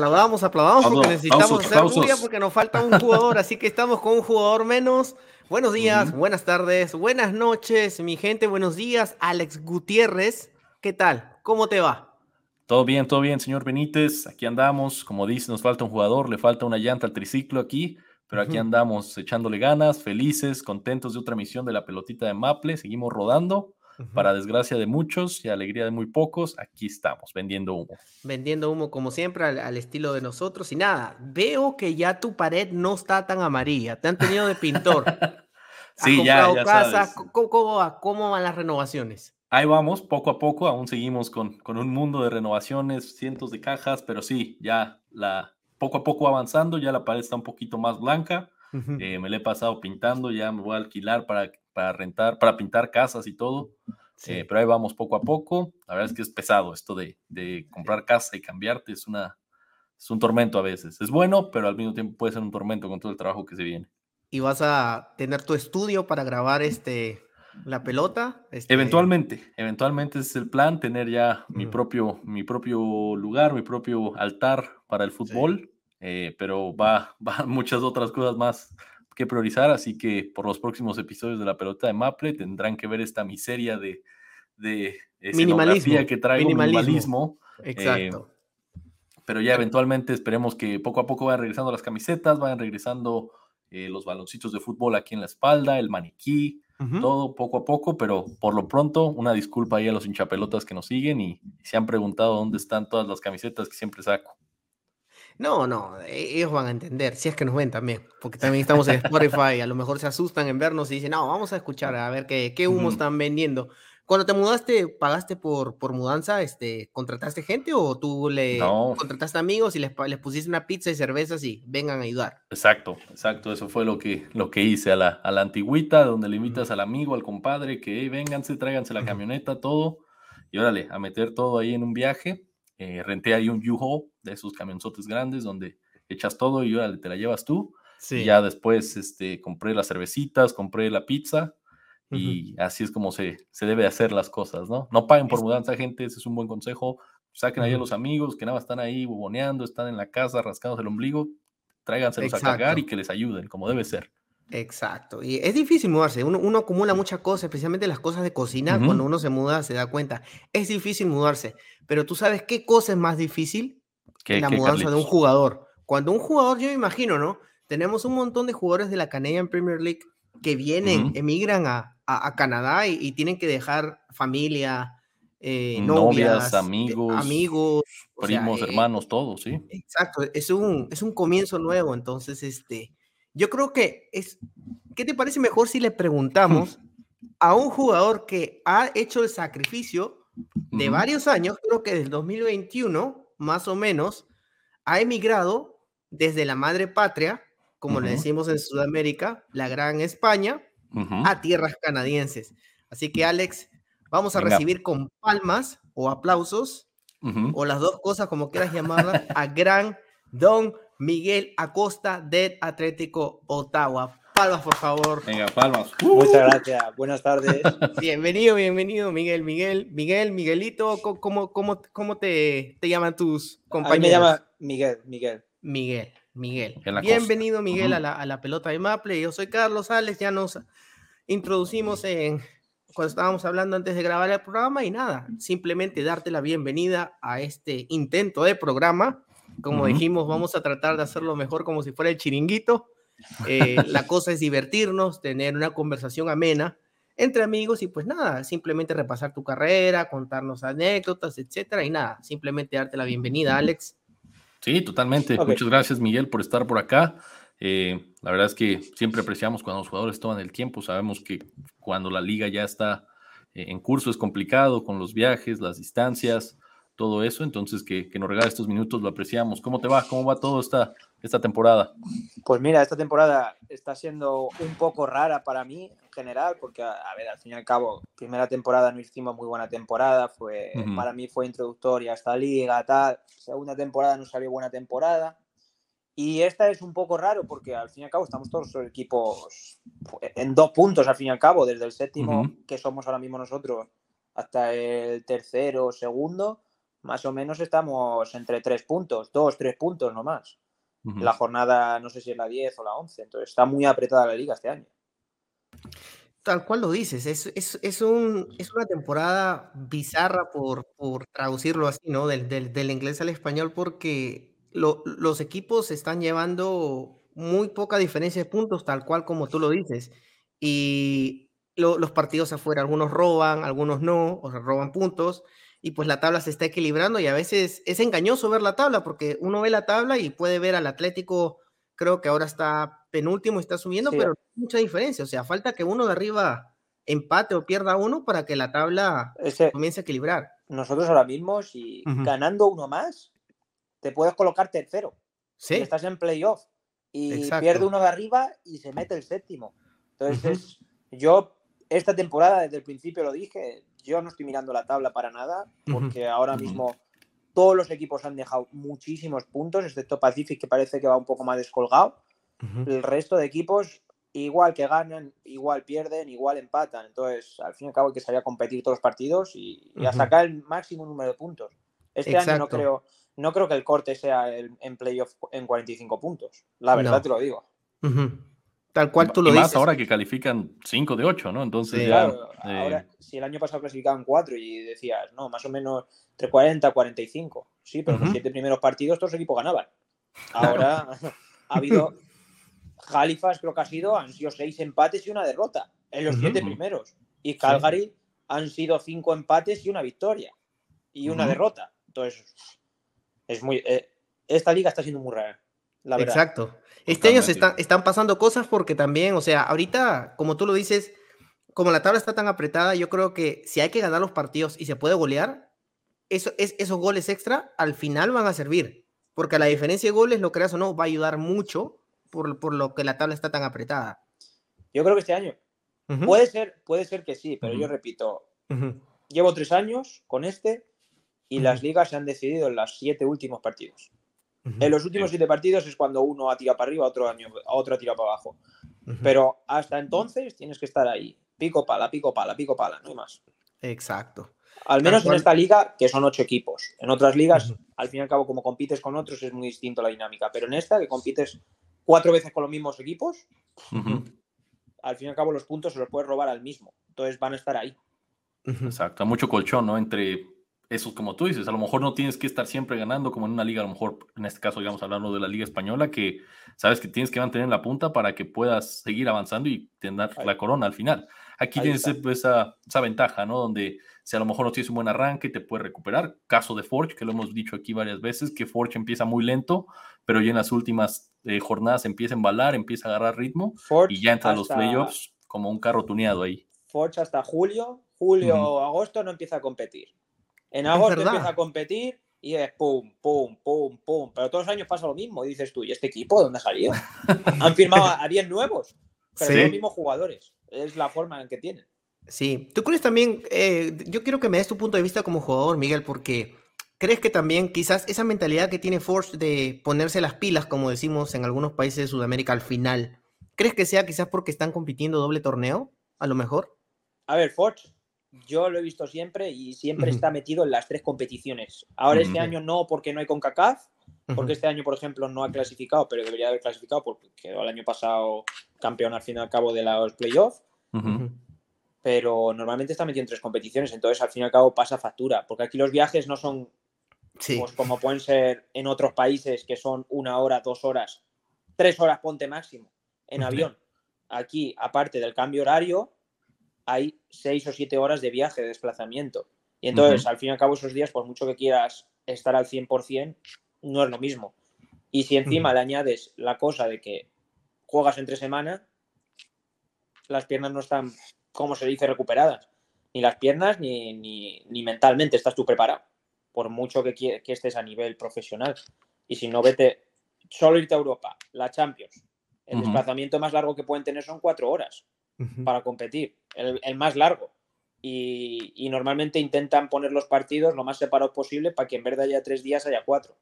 Aplaudamos, aplaudamos porque necesitamos hacer bulla porque nos falta un jugador, así que estamos con un jugador menos. Buenos días, buenas tardes, buenas noches, mi gente, buenos días. Alex Gutiérrez, ¿qué tal? ¿Cómo te va? Todo bien, todo bien, señor Benítez. Aquí andamos. Como dice, nos falta un jugador, le falta una llanta al triciclo aquí, pero aquí andamos echándole ganas, felices, contentos de otra misión de la pelotita de Maple. Seguimos rodando. Para desgracia de muchos y alegría de muy pocos, aquí estamos, vendiendo humo. Vendiendo humo como siempre, al, estilo de nosotros. Y nada, veo que ya tu pared no está tan amarilla, te han tenido de pintor. sí, ya, ya casa? ¿Cómo, van las renovaciones? Ahí vamos, poco a poco, aún seguimos con, con un mundo de renovaciones, cientos de cajas, pero sí, ya la, poco a poco avanzando, ya la pared está un poquito más blanca. Eh, me la he pasado pintando, ya me voy a alquilar para para rentar, para pintar casas y todo. Eh, pero ahí vamos poco a poco. La verdad es que es pesado esto de, de, comprar casa y cambiarte. Es, una, es un tormento a veces. Es bueno, pero al mismo tiempo puede ser un tormento con todo el trabajo que se viene. ¿Y vas a tener tu estudio para grabar este, la pelota? Este... Eventualmente, eventualmente es el plan, tener ya mi, propio, mi propio lugar, mi propio altar para el fútbol. Eh, pero va, va muchas otras cosas más que priorizar, así que por los próximos episodios de la pelota de Maple tendrán que ver esta miseria de, de minimalismo que trae minimalismo. Exacto. Eh, pero ya eventualmente esperemos que poco a poco vayan regresando las camisetas, vayan regresando eh, los baloncitos de fútbol aquí en la espalda, el maniquí, todo poco a poco, pero por lo pronto una disculpa ahí a los hinchapelotas que nos siguen y se han preguntado dónde están todas las camisetas que siempre saco. No, no, e, ellos van a entender, si es que nos ven también, porque también estamos en Spotify, a lo mejor se asustan en vernos y dicen, no, vamos a escuchar, a ver qué, qué humo están vendiendo. Cuando te mudaste, ¿pagaste por, por mudanza? Este, ¿Contrataste gente o tú le contrataste amigos y les, les pusiste una pizza y cervezas y vengan a ayudar? Exacto, exacto, eso fue lo que, lo que hice a la, a la antigüita, donde le invitas al amigo, al compadre, que hey, vénganse, tráiganse la camioneta, todo, y órale, a meter todo ahí en un viaje eh, renté ahí un U-Haul de esos camionzotes grandes donde echas todo y te la llevas tú. Y ya después este, compré las cervecitas, compré la pizza y así es como se, se debe hacer las cosas, ¿no? No paguen por mudanza, gente, ese es un buen consejo. Saquen ahí a los amigos que nada están ahí buboneando, están en la casa rascándose el ombligo, tráiganselos a cargar y que les ayuden, como debe ser. Exacto. Y es difícil mudarse. Uno, uno acumula muchas cosas, especialmente las cosas de cocina. Cuando uno se muda, se da cuenta. Es difícil mudarse. Pero tú sabes qué cosa es más difícil que la mudanza de un jugador. Cuando un jugador, yo me imagino, ¿no? Tenemos un montón de jugadores de la Canadian Premier League que vienen, emigran a, a, Canadá y, tienen que dejar familia, eh, novias, eh, amigos, amigos primos, eh, hermanos, todos, sí. Exacto. Es un, es un comienzo nuevo. Entonces, este yo creo que es, ¿qué te parece mejor si le preguntamos a un jugador que ha hecho el sacrificio de varios años, creo que desde el 2021, más o menos, ha emigrado desde la madre patria, como le decimos en Sudamérica, la gran España, a tierras canadienses. Así que Alex, vamos a recibir con palmas o aplausos, o las dos cosas, como quieras llamarlas, a gran Don Miguel Acosta del Atlético Ottawa. Palmas, por favor. Venga, palmas. Muchas gracias. Buenas tardes. Bienvenido, bienvenido, Miguel, Miguel, Miguel, Miguelito. ¿Cómo, cómo, cómo te, te llaman tus compañeros? A mí me llama Miguel, Miguel. Miguel, Miguel. Bienvenido, Miguel, a, la, a la pelota de Maple. Yo soy Carlos Alex. Ya nos introducimos en cuando estábamos hablando antes de grabar el programa y nada, simplemente darte la bienvenida a este intento de programa como dijimos, vamos a tratar de hacerlo mejor como si fuera el chiringuito. Eh, la cosa es divertirnos, tener una conversación amena entre amigos y pues nada, simplemente repasar tu carrera, contarnos anécdotas, etcétera y nada, simplemente darte la bienvenida, Alex. Sí, totalmente. Muchas gracias, Miguel, por estar por acá. Eh, la verdad es que siempre apreciamos cuando los jugadores toman el tiempo. Sabemos que cuando la liga ya está eh, en curso es complicado con los viajes, las distancias, todo eso. Entonces, que, que nos regale estos minutos, lo apreciamos. ¿Cómo te va? ¿Cómo va todo esta, esta temporada? Pues mira, esta temporada está siendo un poco rara para mí en general, porque, a, ver, al fin y al cabo, primera temporada no hicimos muy buena temporada, fue, para mí fue introductoria esta liga, tal. Segunda temporada no salió buena temporada. Y esta es un poco raro porque al fin y al cabo estamos todos los equipos en dos puntos, al fin y al cabo, desde el séptimo que somos ahora mismo nosotros hasta el tercero, segundo, más o menos estamos entre tres puntos, dos, tres puntos nomás. La jornada, no sé si es la 10 o la 11, entonces está muy apretada la liga este año. Tal cual lo dices, es, es, es, un, es una temporada bizarra por, por traducirlo así, ¿no? Del, del, del inglés al español, porque los equipos están llevando muy poca diferencia de puntos, tal cual como tú lo dices. Y los partidos afuera, algunos roban, algunos no, o sea, roban puntos y pues la tabla se está equilibrando y a veces es engañoso ver la tabla porque uno ve la tabla y puede ver al Atlético, creo que ahora está penúltimo, está subiendo, pero no hay mucha diferencia, o sea, falta que uno de arriba empate o pierda uno para que la tabla comience a equilibrar. Nosotros ahora mismo, si ganando uno más, te puedes colocar tercero. Sí. estás en playoff y pierde uno de arriba y se mete el séptimo. Entonces, yo esta temporada, desde el principio lo dije, yo no estoy mirando la tabla para nada, porque ahora mismo todos los equipos han dejado muchísimos puntos, excepto Pacific, que parece que va un poco más descolgado. El resto de equipos, igual que ganan, igual pierden, igual empatan. Entonces, al fin y al cabo, hay que salir a competir todos los partidos y, a sacar el máximo número de puntos. Este año no creo, no creo que el corte sea el, en playoff en 45 puntos. La verdad te lo digo. Tal cual tú lo y más ahora que califican 5 de 8, ¿no? Entonces Claro, ahora, si el año pasado clasificaban 4 y decías, no, más o menos entre 40 y 45. Sí, pero los 7 primeros partidos todos los equipos ganaban. Ahora ha habido. Halifax creo que ha sido, han sido 6 empates y una derrota en los 7 primeros. Y Calgary han sido 5 empates y una victoria. Y una derrota. Entonces, es muy. Eh, esta liga está siendo muy rara. La verdad. Exacto. Este año se están, están pasando cosas porque también, o sea, ahorita, como tú lo dices, como la tabla está tan apretada, yo creo que si hay que ganar los partidos y se puede golear, eso, es, esos goles extra al final van a servir. Porque la diferencia de goles, lo creas o no, va a ayudar mucho por, por lo que la tabla está tan apretada. Yo creo que este año. Puede ser, puede ser que sí, pero yo repito, llevo tres años con este y las ligas se han decidido en los siete últimos partidos. En los últimos siete partidos es cuando uno ha tirado para arriba, otro, año, otro ha tirado para abajo. Pero hasta entonces tienes que estar ahí. Pico pala, pico pala, pico pala, no hay más. Exacto. Al menos en esta liga, que son ocho equipos. En otras ligas, al fin y al cabo, como compites con otros, es muy distinto la dinámica. Pero en esta, que compites cuatro veces con los mismos equipos, al fin y al cabo los puntos se los puedes robar al mismo. Entonces van a estar ahí. Exacto. Mucho colchón, ¿no? Entre eso como tú dices, a lo mejor no tienes que estar siempre ganando como en una liga, a lo mejor en este caso digamos hablando de la liga española, que sabes que tienes que mantener la punta para que puedas seguir avanzando y tener la corona al final. Aquí tienes esa, esa, ventaja, ¿no? Donde si a lo mejor no tienes un buen arranque, te puedes recuperar. Caso de Forge, que lo hemos dicho aquí varias veces, que Forge empieza muy lento, pero ya en las últimas eh, jornadas empieza a embalar, empieza a agarrar ritmo y ya entra a los playoffs como un carro tuneado ahí. Forge hasta julio, julio, o agosto no empieza a competir. En agosto empieza a competir y es pum, pum, pum, pum. Pero todos los años pasa lo mismo. Y dices tú, ¿y este equipo dónde ha salido? Han firmado a 10 nuevos, pero son los mismos jugadores. Es la forma en que tienen. Sí, tú crees también, eh, yo quiero que me des tu punto de vista como jugador, Miguel, porque crees que también quizás esa mentalidad que tiene Force de ponerse las pilas, como decimos en algunos países de Sudamérica al final, ¿crees que sea quizás porque están compitiendo doble torneo, a lo mejor? A ver, Forge yo lo he visto siempre y siempre está metido en las tres competiciones. Ahora este año no porque no hay CONCACAF, porque este año, por ejemplo, no ha clasificado, pero debería haber clasificado porque quedó el año pasado campeón al fin y al cabo de los playoffs. Pero normalmente está metido en tres competiciones, entonces al fin y al cabo pasa factura, porque aquí los viajes no son pues, como pueden ser en otros países que son una hora, dos horas, tres horas ponte máximo en avión. Aquí, aparte del cambio horario, hay seis o siete horas de viaje, de desplazamiento. Y entonces, al fin y al cabo, esos días, por mucho que quieras estar al 100%, no es lo mismo. Y si encima le añades la cosa de que juegas entre semana, las piernas no están, como se dice, recuperadas. Ni las piernas ni, ni, mentalmente estás tú preparado. por mucho que, que estés a nivel profesional. Y si no, vete solo irte a Europa, la Champions. El desplazamiento más largo que pueden tener son cuatro horas para competir, el, más largo. Y, normalmente intentan poner los partidos lo más separados posible para que en vez de haya tres días haya cuatro.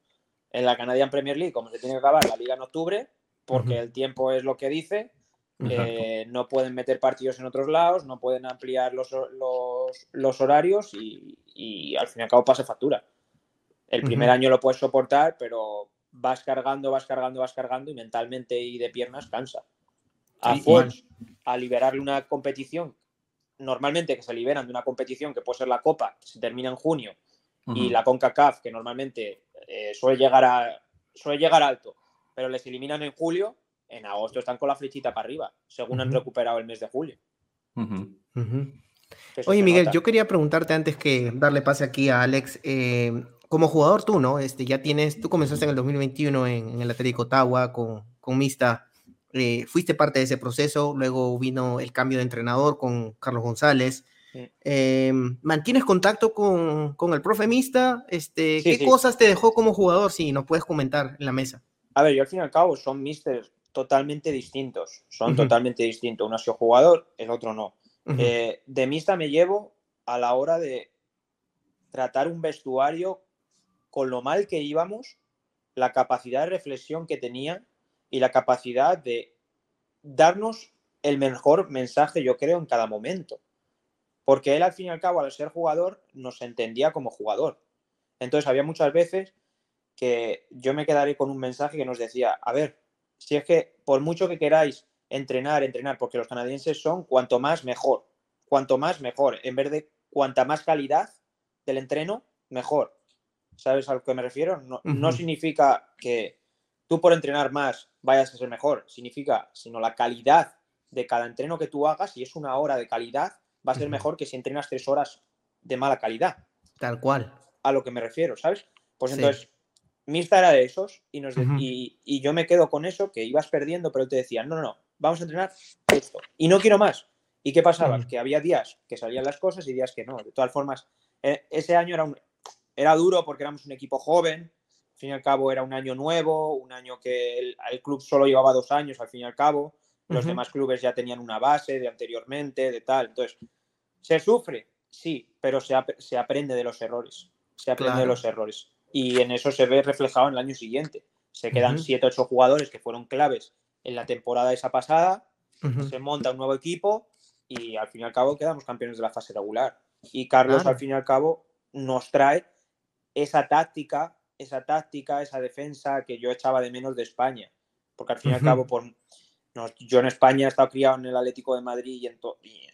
En la Canadian Premier League, como se tiene que acabar la liga en octubre, porque el tiempo es lo que dice, eh, no pueden meter partidos en otros lados, no pueden ampliar los, los, horarios y, al fin y al cabo pasa factura. El primer año lo puedes soportar, pero vas cargando, vas cargando, vas cargando y mentalmente y de piernas cansa. A Fox, a liberarle una competición, normalmente que se liberan de una competición que puede ser la Copa, que se termina en junio, y la CONCACAF, que normalmente eh, suele, llegar a, suele llegar alto, pero les eliminan en julio, en agosto están con la flechita para arriba, según han recuperado el mes de julio. Oye, Miguel, yo quería preguntarte antes que darle pase aquí a Alex, eh, como jugador tú, ¿no? Este, ya tienes, tú comenzaste en el 2021 en, el Atlético Ottawa con, con Mista, eh, fuiste parte de ese proceso, luego vino el cambio de entrenador con Carlos González. Eh, ¿Mantienes contacto con, con, el profe Mista? Este, ¿Qué cosas te dejó como jugador? Si nos puedes comentar en la mesa. A ver, yo al fin y al cabo son misters totalmente distintos, son totalmente distintos. Uno ha sido jugador, el otro no. Eh, de Mista me llevo a la hora de tratar un vestuario con lo mal que íbamos, la capacidad de reflexión que tenía y la capacidad de darnos el mejor mensaje, yo creo, en cada momento. Porque él, al fin y al cabo, al ser jugador, nos entendía como jugador. Entonces, había muchas veces que yo me quedaré con un mensaje que nos decía, a ver, si es que por mucho que queráis entrenar, entrenar, porque los canadienses son cuanto más mejor, cuanto más mejor, en vez de cuanta más calidad del entreno, mejor. ¿Sabes a lo que me refiero? No, significa que tú por entrenar más vayas a ser mejor, significa, sino la calidad de cada entreno que tú hagas, si es una hora de calidad, va a ser mejor que si entrenas tres horas de mala calidad. Tal cual. A lo que me refiero, ¿sabes? Pues entonces, Mista era de esos y, nos y, yo me quedo con eso, que ibas perdiendo, pero te decía, no, no, no, vamos a entrenar esto. Y no quiero más. ¿Y qué pasaba? Que había días que salían las cosas y días que no. De todas formas, eh, ese año era un, era duro porque éramos un equipo joven, fin y al cabo era un año nuevo, un año que el, club solo llevaba dos años, al fin y al cabo, los demás clubes ya tenían una base de anteriormente, de tal. Entonces, ¿se sufre? Sí, pero se, se aprende de los errores, se aprende de los errores. Y en eso se ve reflejado en el año siguiente. Se quedan siete, ocho jugadores que fueron claves en la temporada esa pasada, se monta un nuevo equipo y al fin y al cabo quedamos campeones de la fase regular. Y Carlos, al fin y al cabo, nos trae esa táctica, esa táctica, esa defensa que yo echaba de menos de España. Porque al fin y al cabo, por, yo en España he estado criado en el Atlético de Madrid y en,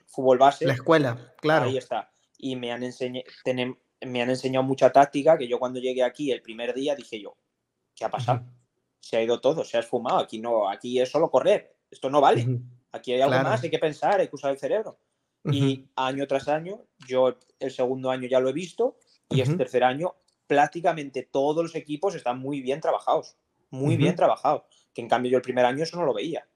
fútbol base. La escuela, claro. Ahí está. Y me han, me han enseñado mucha táctica que yo cuando llegué aquí el primer día dije yo, ¿qué ha pasado? Se ha ido todo, se ha esfumado. Aquí no, aquí es solo correr. Esto no vale. Aquí hay algo más, hay que pensar, hay que usar el cerebro. Y año tras año, yo el segundo año ya lo he visto y este tercer año prácticamente todos los equipos están muy bien trabajados, muy bien trabajados, que en cambio yo el primer año eso no lo veía.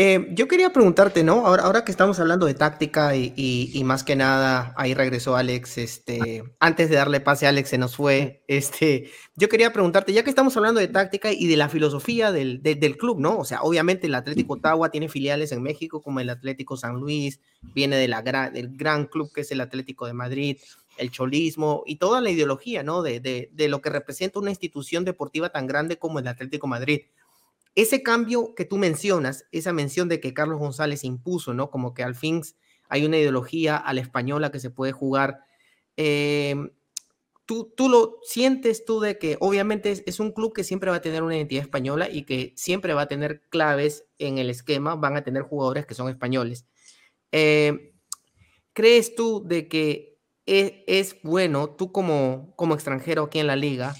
Eh, yo quería preguntarte, ¿no? Ahora, ahora que estamos hablando de táctica y, más que nada, ahí regresó Alex, este, antes de darle pase a Alex se nos fue, este, yo quería preguntarte, ya que estamos hablando de táctica y de la filosofía del, del club, ¿no? O sea, obviamente el Atlético Ottawa tiene filiales en México como el Atlético San Luis, viene de la del gran club que es el Atlético de Madrid, el cholismo y toda la ideología, ¿no? De, de, lo que representa una institución deportiva tan grande como el Atlético Madrid. Ese cambio que tú mencionas, esa mención de que Carlos González impuso, ¿no? Como que al fin hay una ideología a la española que se puede jugar. Em, ¿tú, ¿tú, lo sientes tú de que obviamente es, un club que siempre va a tener una identidad española y que siempre va a tener claves en el esquema, van a tener jugadores que son españoles. Em, ¿Crees tú de que es, bueno, tú como, como extranjero aquí en la liga,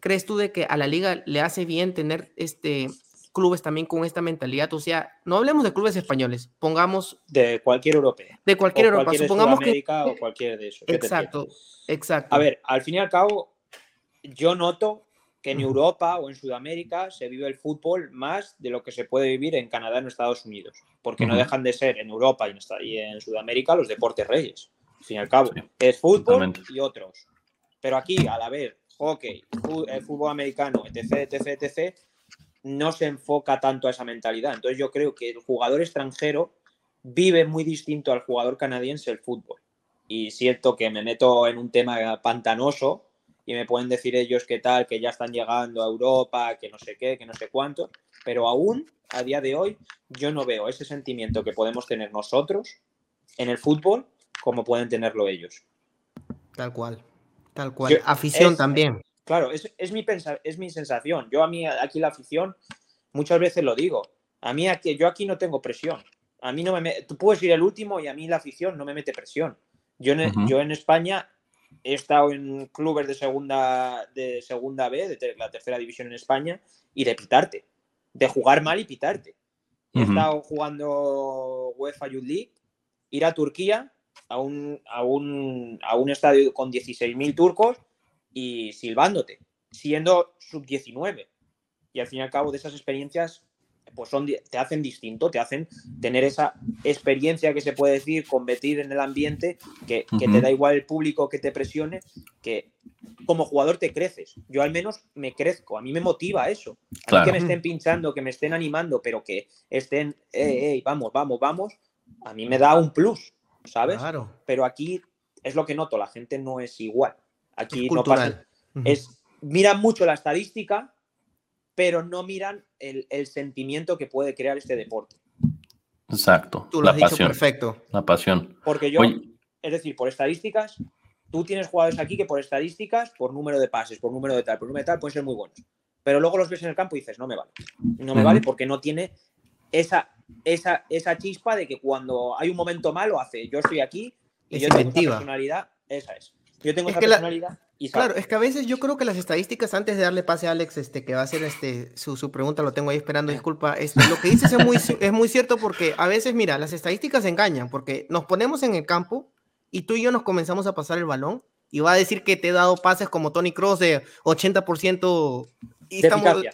¿crees tú de que a la liga le hace bien tener este, clubes también con esta mentalidad? O sea, no hablemos de clubes españoles, pongamos... De cualquier europeo. De cualquier Europa, supongamos que... o cualquier de esos. Exacto, exacto. A ver, al fin y al cabo, yo noto que en Europa o en Sudamérica se vive el fútbol más de lo que se puede vivir en Canadá o en Estados Unidos, porque no dejan de ser en Europa y en Sudamérica los deportes reyes al fin y al cabo. Es fútbol y otros. Pero aquí, a la vez, hockey, eh, fútbol americano, etc, etc, etc, no se enfoca tanto a esa mentalidad. Entonces yo creo que el jugador extranjero vive muy distinto al jugador canadiense el fútbol. Y siento que me meto en un tema pantanoso y me pueden decir ellos qué tal, que ya están llegando a Europa, que no sé qué, que no sé cuánto, pero aún a día de hoy yo no veo ese sentimiento que podemos tener nosotros en el fútbol como pueden tenerlo ellos. Tal cual, tal cual. afición también. Claro, es, es, mi es mi sensación. Yo a mí aquí la afición muchas veces lo digo. A mí aquí, yo aquí no tengo presión. A mí no me, tú puedes ir el último y a mí la afición no me mete presión. Yo en, yo en España he estado en clubes de segunda, de segunda B, de la tercera división en España, y de pitarte, de jugar mal y pitarte. He estado jugando UEFA Youth League, ir a Turquía a un, a un, a un estadio con 16.000 turcos y silbándote, siendo sub-19. Y al fin y al cabo de esas experiencias pues son, te hacen distinto, te hacen tener esa experiencia que se puede decir, competir en el ambiente, que, te da igual el público que te presione, que como jugador te creces. Yo al menos me crezco, a mí me motiva eso. A mí que me estén pinchando, que me estén animando, pero que estén, vamos, vamos, vamos, a mí me da un plus, ¿sabes? Pero aquí es lo que noto, la gente no es igual. Aquí no pasa. Es, miran mucho la estadística, pero no miran el, sentimiento que puede crear este deporte. Exacto. Tú lo has dicho perfecto. La pasión. Porque yo, es decir, por estadísticas, tú tienes jugadores aquí que por estadísticas, por número de pases, por número de tal, por número de tal, pueden ser muy buenos. Pero luego los ves en el campo y dices, no me vale. No me vale porque no tiene esa, esa, esa chispa de que cuando hay un momento malo hace, yo estoy aquí y yo tengo esa personalidad, esa es. Yo tengo esa personalidad. Claro, es que a veces yo creo que las estadísticas, antes de darle pase a Alex, este, que va a hacer este, su, pregunta, lo tengo ahí esperando, disculpa, este, lo que dices es muy, es muy cierto porque a veces, mira, las estadísticas engañan, porque nos ponemos en el campo y tú y yo nos comenzamos a pasar el balón y va a decir que te he dado pases como Tony Cross de 80% y estamos...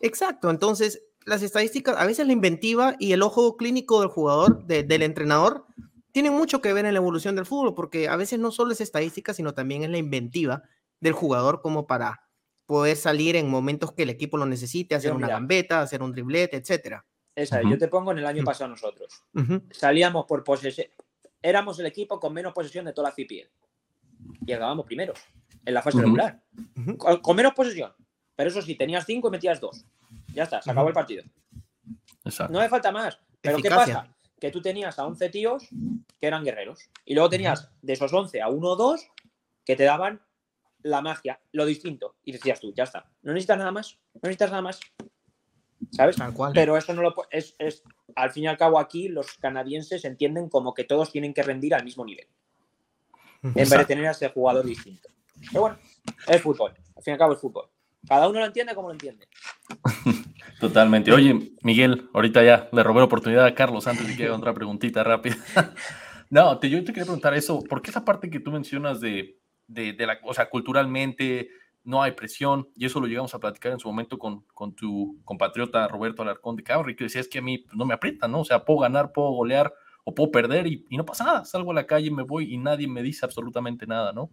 Exacto, entonces las estadísticas, a veces la inventiva y el ojo clínico del jugador, del entrenador, tienen mucho que ver en la evolución del fútbol, porque a veces no solo es estadística, sino también es la inventiva del jugador como para poder salir en momentos que el equipo lo necesite, hacer una gambeta, hacer un driblete, etcétera. Esa, yo te pongo en el año pasado nosotros. Salíamos por posesión, éramos el equipo con menos posesión de toda la CPL. Y acabamos primeros en la fase regular. con, menos posesión. Pero eso sí, tenías cinco y metías dos. Ya está, se acabó el partido. No me falta más. Pero ¿qué pasa? que tú tenías a 11 tíos que eran guerreros. Y luego tenías de esos 11 a 1 o 2 que te daban la magia, lo distinto. Y decías tú, ya está. No necesitas nada más. No necesitas nada más. ¿Sabes? Pero eso no lo es, es, al fin y al cabo aquí los canadienses entienden como que todos tienen que rendir al mismo nivel. En vez de tener a ese jugador distinto. Pero bueno, es fútbol. Al fin y al cabo es fútbol. Cada uno lo entiende como lo entiende. Totalmente. Oye, Miguel, ahorita ya le robé la oportunidad a Carlos antes de que haga otra preguntita rápida. no, te, yo te quería preguntar eso, ¿por qué esa parte que tú mencionas de, de, la, o sea, culturalmente no hay presión, y eso lo llegamos a platicar en su momento con, con tu compatriota Roberto Alarcón de Cabri, que decía es que a mí pues, no me aprieta, ¿no? O sea, puedo ganar, puedo golear o puedo perder y, y no pasa nada, salgo a la calle, me voy y nadie me dice absolutamente nada, ¿no?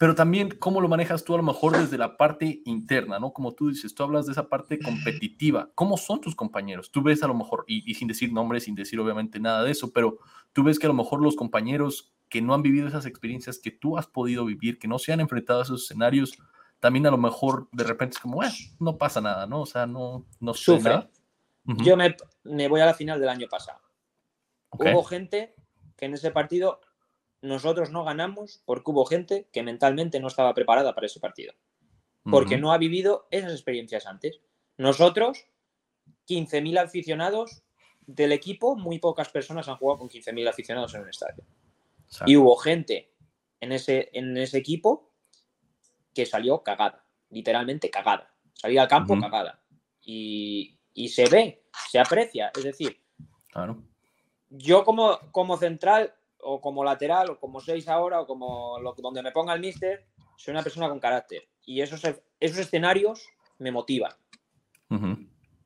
Pero también cómo lo manejas tú a lo mejor desde la parte interna, ¿no? Como tú dices, tú hablas de esa parte competitiva. ¿Cómo son tus compañeros? Tú ves a lo mejor, y, sin decir nombres, sin decir obviamente nada de eso, pero tú ves que a lo mejor los compañeros que no han vivido esas experiencias que tú has podido vivir, que no se han enfrentado a esos escenarios, también a lo mejor de repente es como, bueno, no pasa nada, ¿no? O sea, no, no Sufre. Yo me, me, voy a la final del año pasado. Hubo gente que en ese partido nosotros no ganamos porque hubo gente que mentalmente no estaba preparada para ese partido. Porque no ha vivido esas experiencias antes. Nosotros, 15.000 aficionados del equipo, muy pocas personas han jugado con 15.000 aficionados en un estadio. Y hubo gente en ese, en ese equipo que salió cagada, literalmente cagada. Salía al campo cagada. Y, se ve, se aprecia. Es decir, yo como, como central o como lateral, o como seis ahora, o como lo, donde me ponga el mister, soy una persona con carácter. Y esos, esos escenarios me motivan.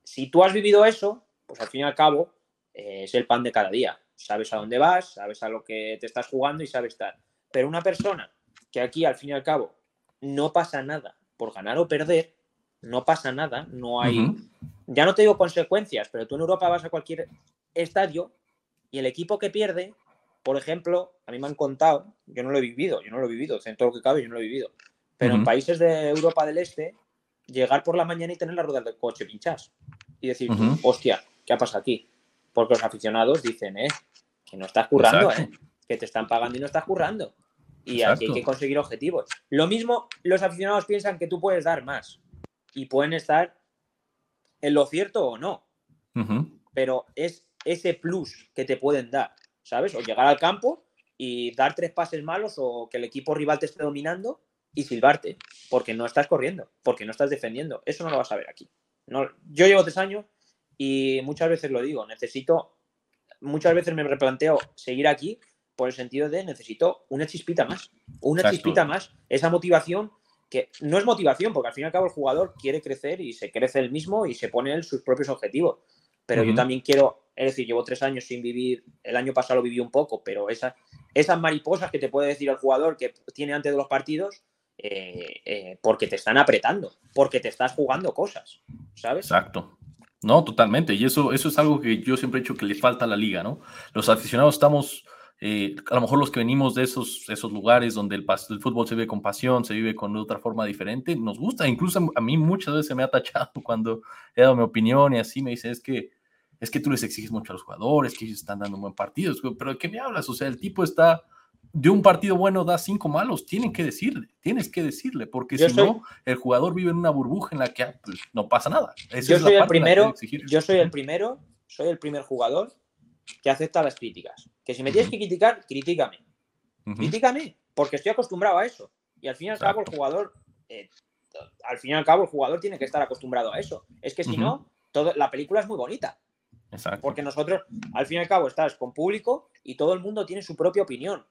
Si tú has vivido eso, pues al fin y al cabo eh, es el pan de cada día. Sabes a dónde vas, sabes a lo que te estás jugando y sabes estar. Pero una persona que aquí al fin y al cabo no pasa nada por ganar o perder, no pasa nada, no hay, ya no te digo consecuencias, pero tú en Europa vas a cualquier estadio y el equipo que pierde, por ejemplo, a mí me han contado, yo no lo he vivido, yo no lo he vivido, en todo lo que cabe yo no lo he vivido, pero en países de Europa del Este, llegar por la mañana y tener las ruedas del coche pinchas y decir, hostia, ¿qué ha pasado aquí? Porque los aficionados dicen, eh, que no estás currando, eh, que te están pagando y no estás currando. Y aquí hay que conseguir objetivos. Lo mismo, los aficionados piensan que tú puedes dar más y pueden estar en lo cierto o no. Pero es ese plus que te pueden dar, ¿sabes? O llegar al campo y dar tres pases malos o que el equipo rival te esté dominando y silbarte, porque no estás corriendo, porque no estás defendiendo. Eso no lo vas a ver aquí. No, yo llevo tres años y muchas veces lo digo, necesito, muchas veces me replanteo seguir aquí por el sentido de necesito una chispita más, una chispita más, esa motivación que no es motivación, porque al fin y al cabo el jugador quiere crecer y se crece él mismo y se pone él sus propios objetivos. Pero yo también quiero, es decir, llevo tres años sin vivir, el año pasado lo viví un poco, pero esas, esas mariposas que te puede decir el jugador que tiene antes de los partidos, eh, eh, porque te están apretando, porque te estás jugando cosas, ¿sabes? Exacto. No, totalmente. Y eso, eso es algo que yo siempre he dicho que le falta a la liga, ¿no? Los aficionados estamos, eh, a lo mejor los que venimos de esos, esos lugares donde el, el, fútbol se vive con pasión, se vive con otra forma diferente, nos gusta. Incluso a mí muchas veces me ha tachado cuando he dado mi opinión y así me dice, es que, es que tú les exiges mucho a los jugadores, que ellos están dando un buen partido. Pero ¿de qué me hablas? O sea, el tipo está de un partido bueno da cinco malos, tienen que decirle, tienes que decirle, porque si no, el jugador vive en una burbuja en la que ah, pues, no pasa nada. yo soy el primero, yo soy el primero, soy el primer jugador que acepta las críticas. Que si me tienes que criticar, critícame. Critícame, porque estoy acostumbrado a eso. Y al fin y al cabo el jugador, eh, al fin y al cabo el jugador tiene que estar acostumbrado a eso. Es que si no, todo, la película es muy bonita. Exacto. Porque nosotros, al fin y al cabo, estás con público y todo el mundo tiene su propia opinión.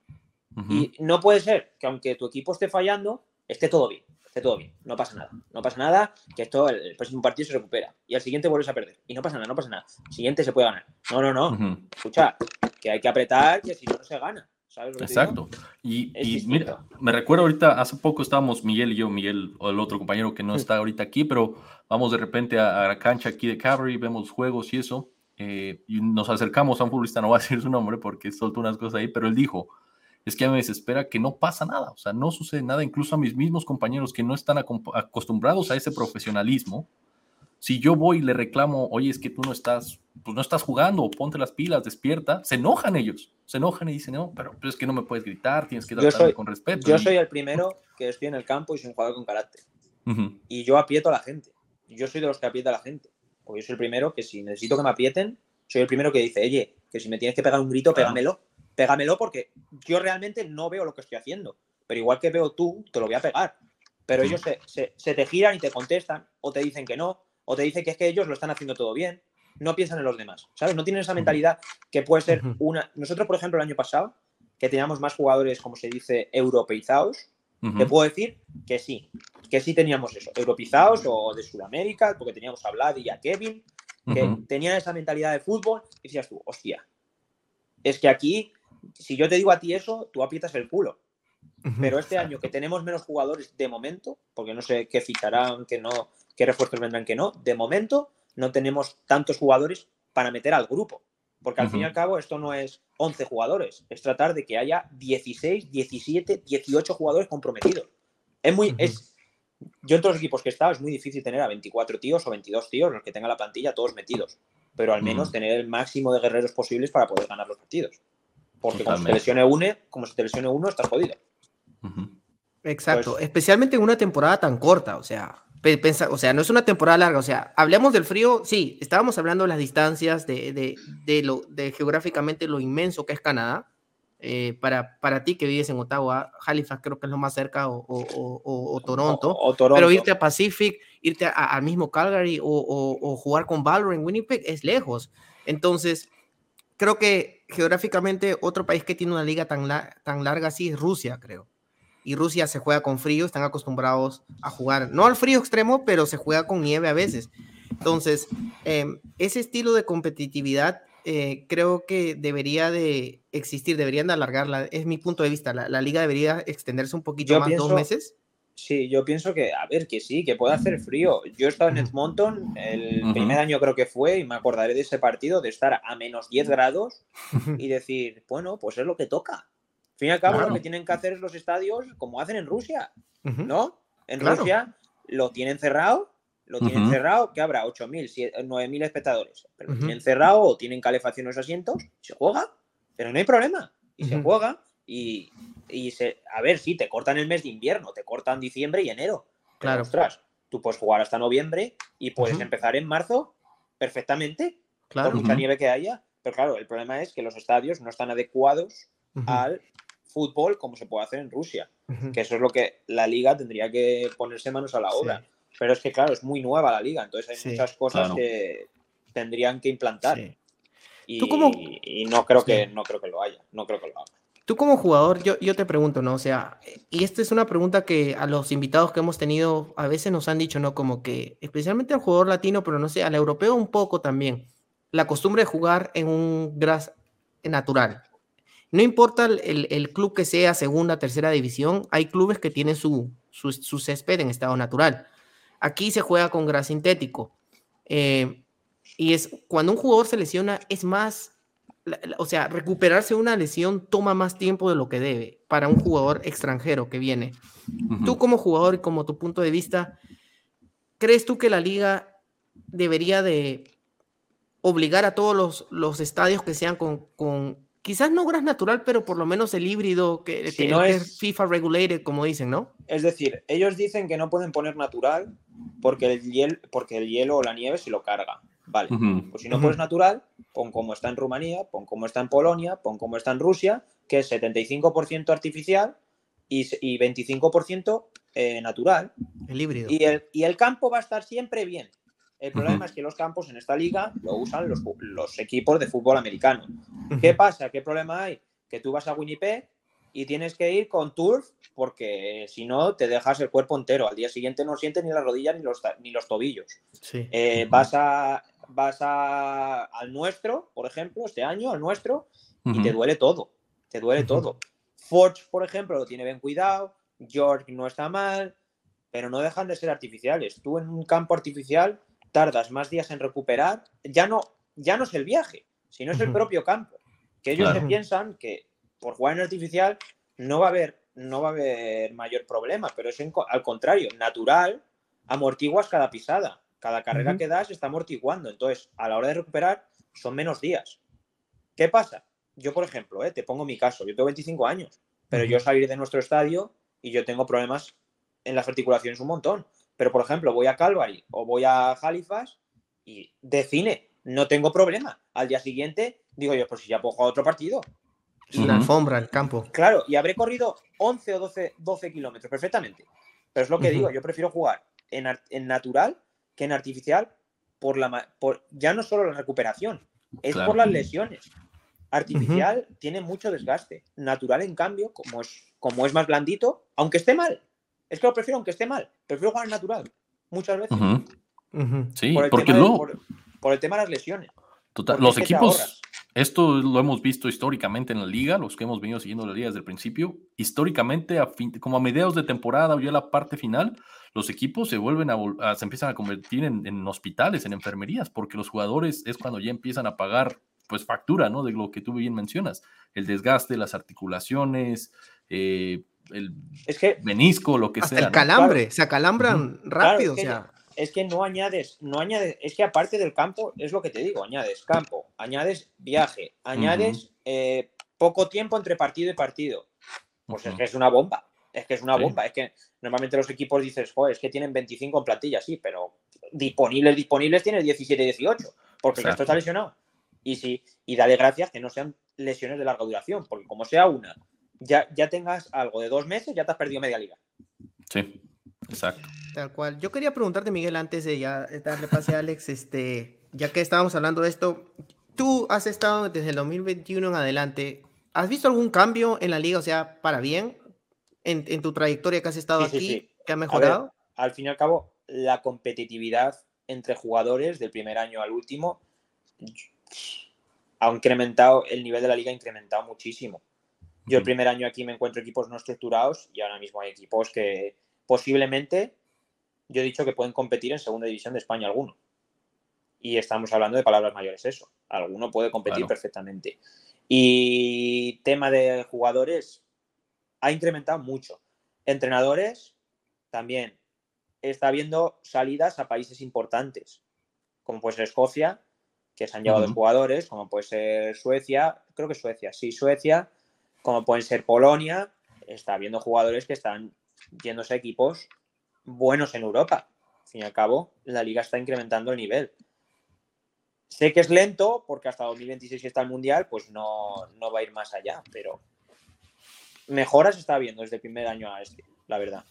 Y no puede ser que aunque tu equipo esté fallando, esté todo bien, esté todo bien, no pasa nada, no pasa nada, que esto el, próximo partido se recupera y al siguiente vuelves a perder y no pasa nada, no pasa nada, el siguiente se puede ganar. No, no, no, escucha, que hay que apretar, que si no, no se gana. ¿sabes Exacto. Y, mira, me recuerdo ahorita, hace poco estábamos Miguel y yo, Miguel o el otro compañero que no está ahorita aquí, pero vamos de repente a, la cancha aquí de Cavalry, vemos juegos y eso, eh, y nos acercamos a un futbolista, no voy a decir su nombre porque soltó unas cosas ahí, pero él dijo, es que a mí me desespera que no pasa nada, o sea, no sucede nada, incluso a mis mismos compañeros que no están acostumbrados a ese profesionalismo, si yo voy y le reclamo, oye, es que tú no estás, pues no estás jugando, ponte las pilas, despierta, se enojan ellos, se enojan y dicen, no, pero, es que no me puedes gritar, tienes que tratarme con respeto. Yo soy el primero que estoy en el campo y soy un jugador con carácter. Y yo aprieto a la gente. Yo soy de los que aprieta a la gente. Porque yo soy el primero que si necesito que me aprieten, soy el primero que dice, oye, que si me tienes que pegar un grito, pégamelo pégamelo porque yo realmente no veo lo que estoy haciendo. Pero igual que veo tú, te lo voy a pegar. Pero ellos se, te giran y te contestan, o te dicen que no, o te dicen que es que ellos lo están haciendo todo bien. No piensan en los demás, ¿sabes? No tienen esa mentalidad que puede ser una. Nosotros, por ejemplo, el año pasado, que teníamos más jugadores, como se dice, europeizados, te puedo decir que sí, que sí teníamos eso, europeizados o de Sudamérica, porque teníamos a Vlad y a Kevin, que tenían esa mentalidad de fútbol, y decías tú, hostia, es que aquí si yo te digo a ti eso, tú aprietas el culo. Pero este año que tenemos menos jugadores de momento, porque no sé qué ficharán, qué no, qué refuerzos vendrán, que no, de momento no tenemos tantos jugadores para meter al grupo. Porque al fin y al cabo esto no es 11 jugadores, es tratar de que haya 16, 17, 18 jugadores comprometidos. Es muy, es, yo en todos los equipos que he estado es muy difícil tener a 24 tíos o 22 tíos, los que tengan la plantilla todos metidos, pero al menos tener el máximo de guerreros posibles para poder ganar los partidos. Porque como se te lesione une, como se te lesione uno, estás jodido. Exacto, pues especialmente en una temporada tan corta, o sea, o sea, no es una temporada larga, o sea, hablemos del frío, sí, estábamos hablando de las distancias, de, de, de lo, de geográficamente lo inmenso que es Canadá. Eh, para, para ti que vives en Ottawa, Halifax creo que es lo más cerca, o, o, o, Toronto, pero irte a Pacific, irte al mismo Calgary o, jugar con Valor en Winnipeg es lejos. Entonces, creo que geográficamente otro país que tiene una liga tan, tan larga así es Rusia, creo. Y Rusia se juega con frío, están acostumbrados a jugar, no al frío extremo, pero se juega con nieve a veces. Entonces, em, ese estilo de competitividad eh, creo que debería de existir, deberían de alargarla, es mi punto de vista, la, liga debería extenderse un poquito más, dos meses. Sí, yo pienso que, a ver, que sí, que puede hacer frío. Yo he estado en Edmonton el primer año creo que fue y me acordaré de ese partido de estar a menos 10 grados y decir, bueno, pues es lo que toca. Al fin y al cabo, lo que tienen que hacer es los estadios como hacen en Rusia, ¿no? En Rusia lo tienen cerrado, lo tienen cerrado, que habrá 8.000, 9.000 espectadores, pero lo tienen cerrado o tienen calefacción los asientos, se juega, pero no hay problema. Y se juega y, y se, a ver, sí, te cortan el mes de invierno, te cortan diciembre y enero. Claro. ostras, tú puedes jugar hasta noviembre y puedes empezar en marzo perfectamente, claro. por mucha nieve que haya. Pero claro, el problema es que los estadios no están adecuados al fútbol como se puede hacer en Rusia. Que eso es lo que la liga tendría que ponerse manos a la obra. Pero es que, claro, es muy nueva la liga, entonces hay muchas cosas que tendrían que implantar. Y, y, no creo que no creo que lo haya, no creo que lo haga. Tú como jugador, yo, yo te pregunto, ¿no? O sea, y esta es una pregunta que a los invitados que hemos tenido a veces nos han dicho, ¿no? Como que, especialmente al jugador latino, pero no sé, al europeo un poco también, la costumbre de jugar en un gras natural. No importa el, el, club que sea, segunda, tercera división, hay clubes que tienen su, su, su césped en estado natural. Aquí se juega con gras sintético. Eh, y es cuando un jugador se lesiona, es más o sea, recuperarse una lesión toma más tiempo de lo que debe para un jugador extranjero que viene. Tú como jugador y como tu punto de vista, ¿crees tú que la liga debería de obligar a todos los, los estadios que sean con, con, quizás no gras natural, pero por lo menos el híbrido que, es FIFA regulated, como dicen, ¿no? Es decir, ellos dicen que no pueden poner natural porque el hielo, porque el hielo o la nieve se lo carga. Vale, pues si no pones natural, pon como está en Rumanía, pon como está en Polonia, pon como está en Rusia, que es 75% artificial y, 25% eh, natural. El híbrido. Y el, y el campo va a estar siempre bien. El problema es que los campos en esta liga lo usan los, los equipos de fútbol americano. ¿Qué pasa? ¿Qué problema hay? Que tú vas a Winnipeg y tienes que ir con turf porque si no te dejas el cuerpo entero. Al día siguiente no sientes ni las rodillas ni los, ni los tobillos. Eh, vas a, vas a, al nuestro, por ejemplo, este año, al nuestro, y te duele todo. Te duele todo. Forge, por ejemplo, lo tiene bien cuidado. George no está mal, pero no dejan de ser artificiales. Tú en un campo artificial tardas más días en recuperar. Ya no, ya no es el viaje, sino es el propio campo. Que ellos piensan que por jugar en artificial no va a haber, no va a haber mayor problema, pero es al contrario, natural, amortiguas cada pisada. Cada carrera que das está amortiguando. Entonces, a la hora de recuperar, son menos días. ¿Qué pasa? Yo, por ejemplo, eh, te pongo mi caso. Yo tengo 25 años, pero yo salir de nuestro estadio y yo tengo problemas en las articulaciones un montón. Pero, por ejemplo, voy a Calvary o voy a Halifax y de cine no tengo problema. Al día siguiente digo yo, pues si ya puedo jugar otro partido. Y la alfombra, el campo. Claro, y habré corrido 11 o 12, 12 kilómetros perfectamente. Pero es lo que digo, yo prefiero jugar en, en natural que en artificial por la por, ya no solo la recuperación, es por las lesiones. Artificial tiene mucho desgaste. Natural, en cambio, como es, como es más blandito, aunque esté mal, es que lo prefiero aunque esté mal, prefiero jugar natural, muchas veces. Sí, por porque no. por, el tema de las lesiones. los equipos, esto lo hemos visto históricamente en la liga, los que hemos venido siguiendo la liga desde el principio. Históricamente, a como a mediados de temporada o ya la parte final, los equipos se vuelven a, se empiezan a convertir en, hospitales, en enfermerías, porque los jugadores es cuando ya empiezan a pagar pues factura, ¿no? De lo que tú bien mencionas, el desgaste, las articulaciones, eh, el es que, menisco, lo que sea. El calambre, se acalambran rápido, o sea. Es que no añades, no añades, es que aparte del campo, es lo que te digo, añades campo, añades viaje, añades eh, poco tiempo entre partido y partido. Pues es que es una bomba. Es que es una bomba. Es que normalmente los equipos dices, joder, es que tienen 25 en plantilla, sí, pero disponibles, disponibles tienes 17, 18, porque el resto está lesionado. Y sí, y dale gracias que no sean lesiones de larga duración, porque como sea una, ya, ya tengas algo de dos meses, ya te has perdido media liga. Sí, exacto. Tal cual. Yo quería preguntarte, Miguel, antes de ya darle pase a Alex, este, ya que estábamos hablando de esto, tú has estado desde el 2021 en adelante. ¿Has visto algún cambio en la liga, o sea, para bien? En, tu trayectoria que has estado aquí, que ha mejorado? al fin y al cabo, la competitividad entre jugadores del primer año al último ha incrementado, el nivel de la liga ha incrementado muchísimo. Yo el primer año aquí me encuentro equipos no estructurados y ahora mismo hay equipos que posiblemente, yo he dicho que pueden competir en segunda división de España alguno. Y estamos hablando de palabras mayores, eso. Alguno puede competir perfectamente. Y tema de jugadores, ha incrementado mucho. Entrenadores, también. Está habiendo salidas a países importantes, como puede ser Escocia, que se han llevado jugadores, como puede ser Suecia, creo que Suecia, sí, Suecia, como pueden ser Polonia, está habiendo jugadores que están yéndose a equipos buenos en Europa. Al fin y al cabo, la liga está incrementando el nivel. Sé que es lento porque hasta 2026 está el Mundial, pues no, no va a ir más allá, pero mejoras está viendo desde el primer año a este, la verdad.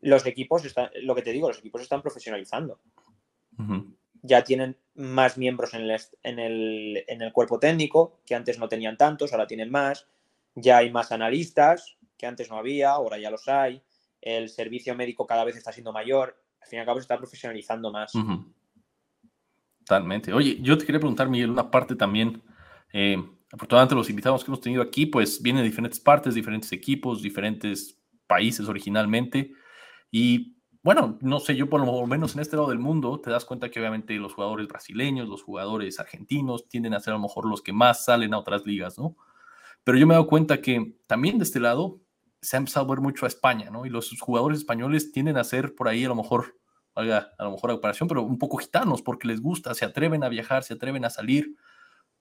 Los equipos, están, lo que te digo, los equipos están profesionalizando. Ya tienen más miembros en el, en, el, en el cuerpo técnico, que antes no tenían tantos, ahora tienen más. Ya hay más analistas, que antes no había, ahora ya los hay. El servicio médico cada vez está siendo mayor. Al fin y al cabo se está profesionalizando más. Totalmente. Oye, yo te quería preguntar, Miguel, una parte también. Eh, afortunadamente los invitados que hemos tenido aquí, pues vienen de diferentes partes, diferentes equipos, diferentes países originalmente. Y bueno, no sé, yo por lo menos en este lado del mundo te das cuenta que obviamente los jugadores brasileños, los jugadores argentinos tienden a ser a lo mejor los que más salen a otras ligas, ¿no? Pero yo me he dado cuenta que también de este lado se ha empezado a ver mucho a España, ¿no? Y los jugadores españoles tienden a ser por ahí a lo mejor, a lo mejor a comparación, pero un poco gitanos porque les gusta, se atreven a viajar, se atreven a salir.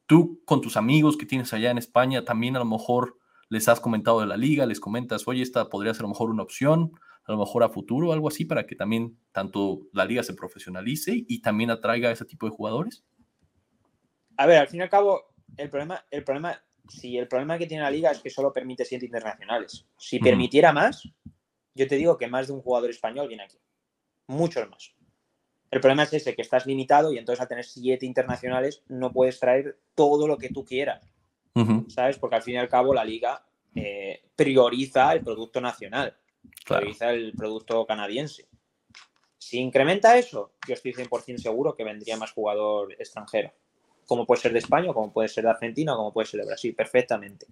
Tú con tus amigos que tienes allá en España también a lo mejor les has comentado de la liga, les comentas, oye, esta podría ser a lo mejor una opción, a lo mejor a futuro, algo así, para que también tanto la liga se profesionalice y también atraiga a ese tipo de jugadores? A ver, al fin y al cabo, el problema, el problema, si el problema que tiene la liga es que solo permite siete internacionales. Si permitiera más, yo te digo que más de un jugador español viene aquí. Muchos más. El problema es ese, que estás limitado y entonces al tener siete internacionales no puedes traer todo lo que tú quieras. ¿Sabes? Porque al fin y al cabo la liga eh, prioriza el producto nacional, prioriza el producto canadiense. Si incrementa eso, yo estoy 100% seguro que vendría más jugador extranjero. Como puede ser de España, como puede ser de Argentina, como puede ser de Brasil, perfectamente.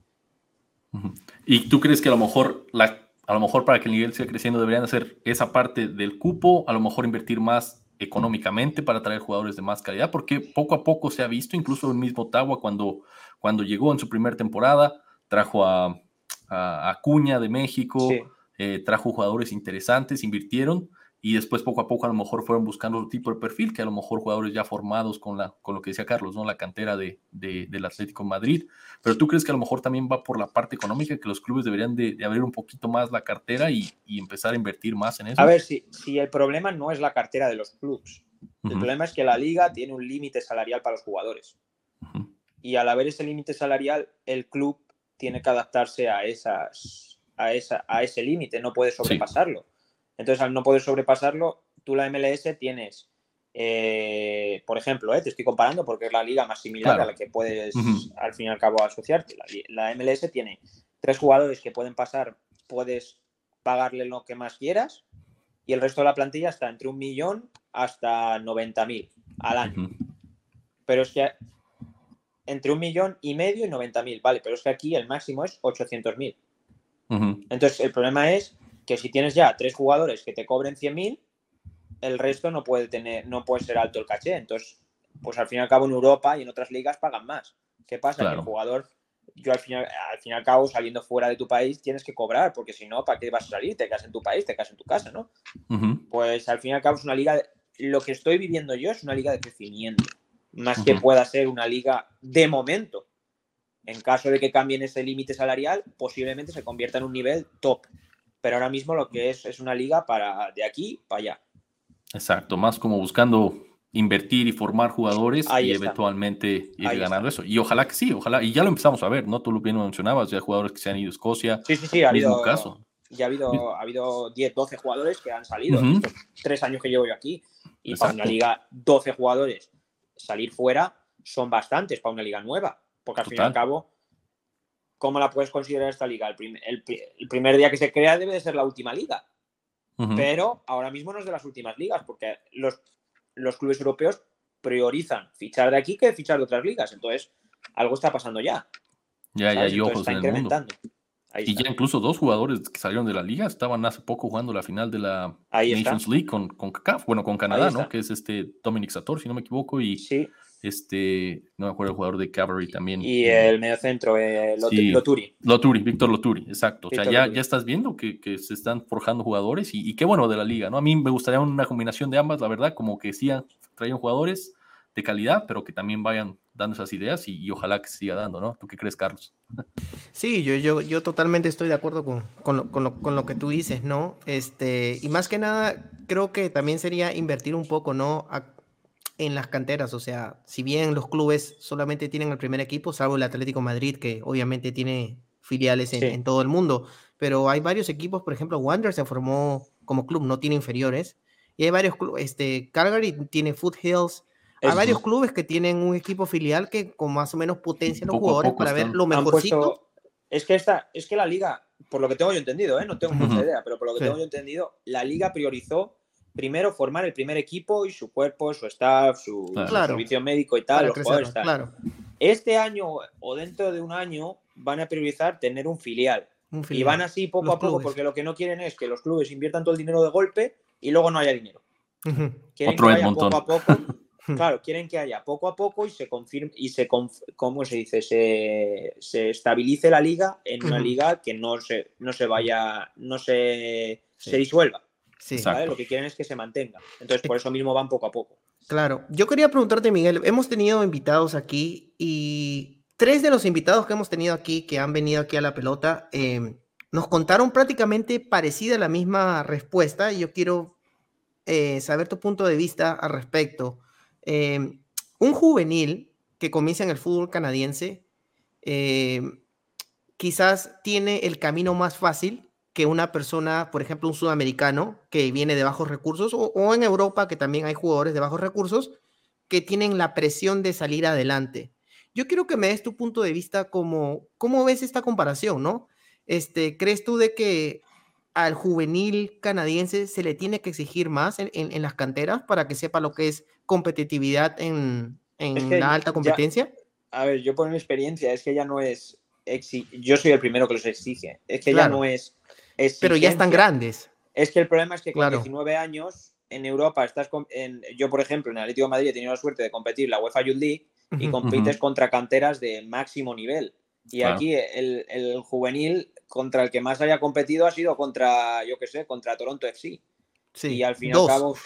¿Y tú crees que a lo mejor la, a lo mejor para que el nivel siga creciendo deberían hacer esa parte del cupo, a lo mejor invertir más económicamente para traer jugadores de más calidad, porque poco a poco se ha visto, incluso el mismo Ottawa cuando, cuando llegó en su primera temporada, trajo a, a Acuña de México, eh, trajo jugadores interesantes, invirtieron y después poco a poco a lo mejor fueron buscando otro tipo de perfil, que a lo mejor jugadores ya formados con, la, con lo que decía Carlos, ¿no? la cantera de, del Atlético Madrid. Pero tú crees que a lo mejor también va por la parte económica, que los clubes deberían de, abrir un poquito más la cartera y, empezar a invertir más en eso. A ver, si, si el problema no es la cartera de los clubes, el problema es que la liga tiene un límite salarial para los jugadores. Y al haber ese límite salarial, el club tiene que adaptarse a, esas, a, esa, a ese límite, no puede sobrepasarlo. Entonces, al no poder sobrepasarlo, tú la MLS tienes, eh, por ejemplo, eh, te estoy comparando porque es la liga más similar a la que puedes al fin y al cabo asociarte. La, MLS tiene tres jugadores que pueden pasar, puedes pagarle lo que más quieras y el resto de la plantilla está entre un millón hasta 90 mil al año. Pero es que entre un millón y medio y 90 mil, vale, pero es que aquí el máximo es 800 mil. Entonces, el problema es que si tienes ya tres jugadores que te cobren 100.000, el resto no puede tener, no puede ser alto el caché. Entonces, pues al fin y al cabo en Europa y en otras ligas pagan más. ¿Qué pasa? Que el jugador, yo al fin, al fin y al cabo, saliendo fuera de tu país, tienes que cobrar, porque si no, ¿para qué vas a salir? Te quedas en tu país, te quedas en tu casa, ¿no? Pues al fin y al cabo es una liga, lo que estoy viviendo yo es una liga de crecimiento, más que pueda ser una liga de momento. En caso de que cambien ese límite salarial, posiblemente se convierta en un nivel top pero ahora mismo lo que es es una liga para de aquí para allá. Exacto, más como buscando invertir y formar jugadores y eventualmente ir ganando eso. Y ojalá que sí, ojalá, y ya lo empezamos a ver, ¿no? Tú lo bien mencionabas, ya jugadores que se han ido a Escocia. Sí, sí, sí, ha habido, caso. Ya ha habido, ha habido 10, 12 jugadores que han salido en estos tres años que llevo yo aquí. Y para una liga, 12 jugadores salir fuera son bastantes para una liga nueva. Porque al fin y al cabo, ¿cómo la puedes considerar esta liga? El, primer día que se crea debe de ser la última liga. Pero ahora mismo no es de las últimas ligas, porque los, los clubes europeos priorizan fichar de aquí que fichar de otras ligas. Entonces, algo está pasando ya. Ya, ya, y ojos está incrementando. y ya incluso dos jugadores que salieron de la liga estaban hace poco jugando la final de la Nations League con, con CACAF, bueno, con Canadá, ¿no? Que es este Dominic Sator, si no me equivoco, y este, no me acuerdo el jugador de Cavalry también. Y el mediocentro, eh, Loturi. Loturi, Víctor Loturi, exacto. o sea, ya, ya estás viendo que, que, se están forjando jugadores y, y, qué bueno de la liga, ¿no? A mí me gustaría una combinación de ambas, la verdad, como que sí traían jugadores de calidad, pero que también vayan dando esas ideas y, ojalá que siga dando, ¿no? ¿Tú qué crees, Carlos? Sí, yo, yo, yo totalmente estoy de acuerdo con, con, lo, con, lo, con, lo, que tú dices, ¿no? Este, y más que nada, creo que también sería invertir un poco, ¿no? En las canteras, o sea, si bien los clubes solamente tienen el primer equipo, salvo el Atlético Madrid, que obviamente tiene filiales en, en todo el mundo, pero hay varios equipos, por ejemplo, Wander se formó como club, no tiene inferiores, y hay varios clubes, este, Calgary tiene Foothills, hay varios clubes que tienen un equipo filial que con más o menos potencia los jugadores para ver lo mejorcito. Es que esta, es que la liga, por lo que tengo yo entendido, ¿eh? no tengo mucha idea, pero por lo que tengo yo entendido, la liga priorizó primero formar el primer equipo y su cuerpo, su staff, su, servicio médico y tal, los jugadores Claro. Este año o dentro de un año van a priorizar tener un filial. Y van así poco a poco, porque lo que no quieren es que los clubes inviertan todo el dinero de golpe y luego no haya dinero. Quieren que vaya poco a poco. Claro, quieren que haya poco a poco y se confirme y se ¿cómo se dice? Se, estabilice la liga en una liga que no se, no se vaya, no se, se disuelva. Sí. Lo que quieren es que se mantenga. Entonces, por eso mismo van poco a poco. Claro. Yo quería preguntarte, Miguel, hemos tenido invitados aquí y tres de los invitados que hemos tenido aquí, que han venido aquí a la pelota, em, nos contaron prácticamente parecida la misma respuesta y yo quiero eh, saber tu punto de vista al respecto. Em, un juvenil que comienza en el fútbol canadiense em, quizás tiene el camino más fácil que una persona, por ejemplo, un sudamericano que viene de bajos recursos o, en Europa que también hay jugadores de bajos recursos que tienen la presión de salir adelante. Yo quiero que me des tu punto de vista como, ¿cómo ves esta comparación, no? Este, ¿Crees tú de que al juvenil canadiense se le tiene que exigir más en, las canteras para que sepa lo que es competitividad en, la alta competencia? a ver, yo por mi experiencia es que ya no es... Yo soy el primero que los exige. Es que ya no es... Pero ya están grandes. Es que el problema es que con 19 años en Europa estás... En, yo, por ejemplo, en el Atlético de Madrid he tenido la suerte de competir la UEFA Youth League y compites contra canteras de máximo nivel. Y aquí el, el, juvenil contra el que más haya competido ha sido contra, yo qué sé, contra Toronto FC. Sí, y al fin y al cabo.